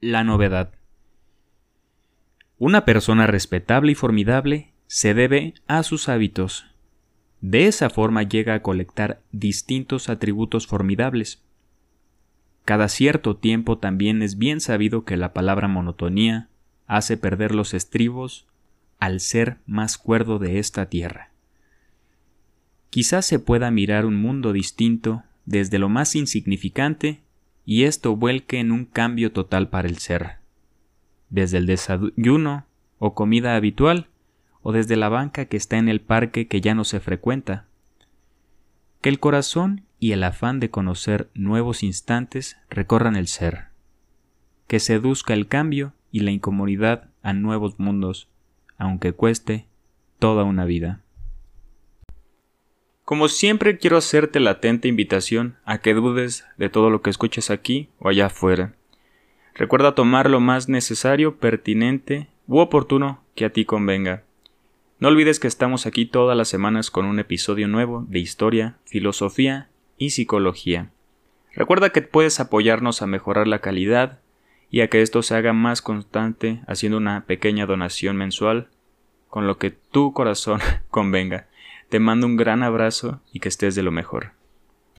La novedad. Una persona respetable y formidable se debe a sus hábitos. De esa forma llega a colectar distintos atributos formidables. Cada cierto tiempo también es bien sabido que la palabra monotonía hace perder los estribos al ser más cuerdo de esta tierra. Quizás se pueda mirar un mundo distinto desde lo más insignificante y esto vuelque en un cambio total para el ser. Desde el desayuno o comida habitual o desde la banca que está en el parque que ya no se frecuenta. Que el corazón y el afán de conocer nuevos instantes recorran el ser. Que seduzca el cambio y la incomodidad a nuevos mundos, aunque cueste toda una vida. Como siempre quiero hacerte la atenta invitación a que dudes de todo lo que escuches aquí o allá afuera. Recuerda tomar lo más necesario, pertinente u oportuno que a ti convenga. No olvides que estamos aquí todas las semanas con un episodio nuevo de historia, filosofía y psicología. Recuerda que puedes apoyarnos a mejorar la calidad y a que esto se haga más constante haciendo una pequeña donación mensual con lo que tu corazón convenga. Te mando un gran abrazo y que estés de lo mejor.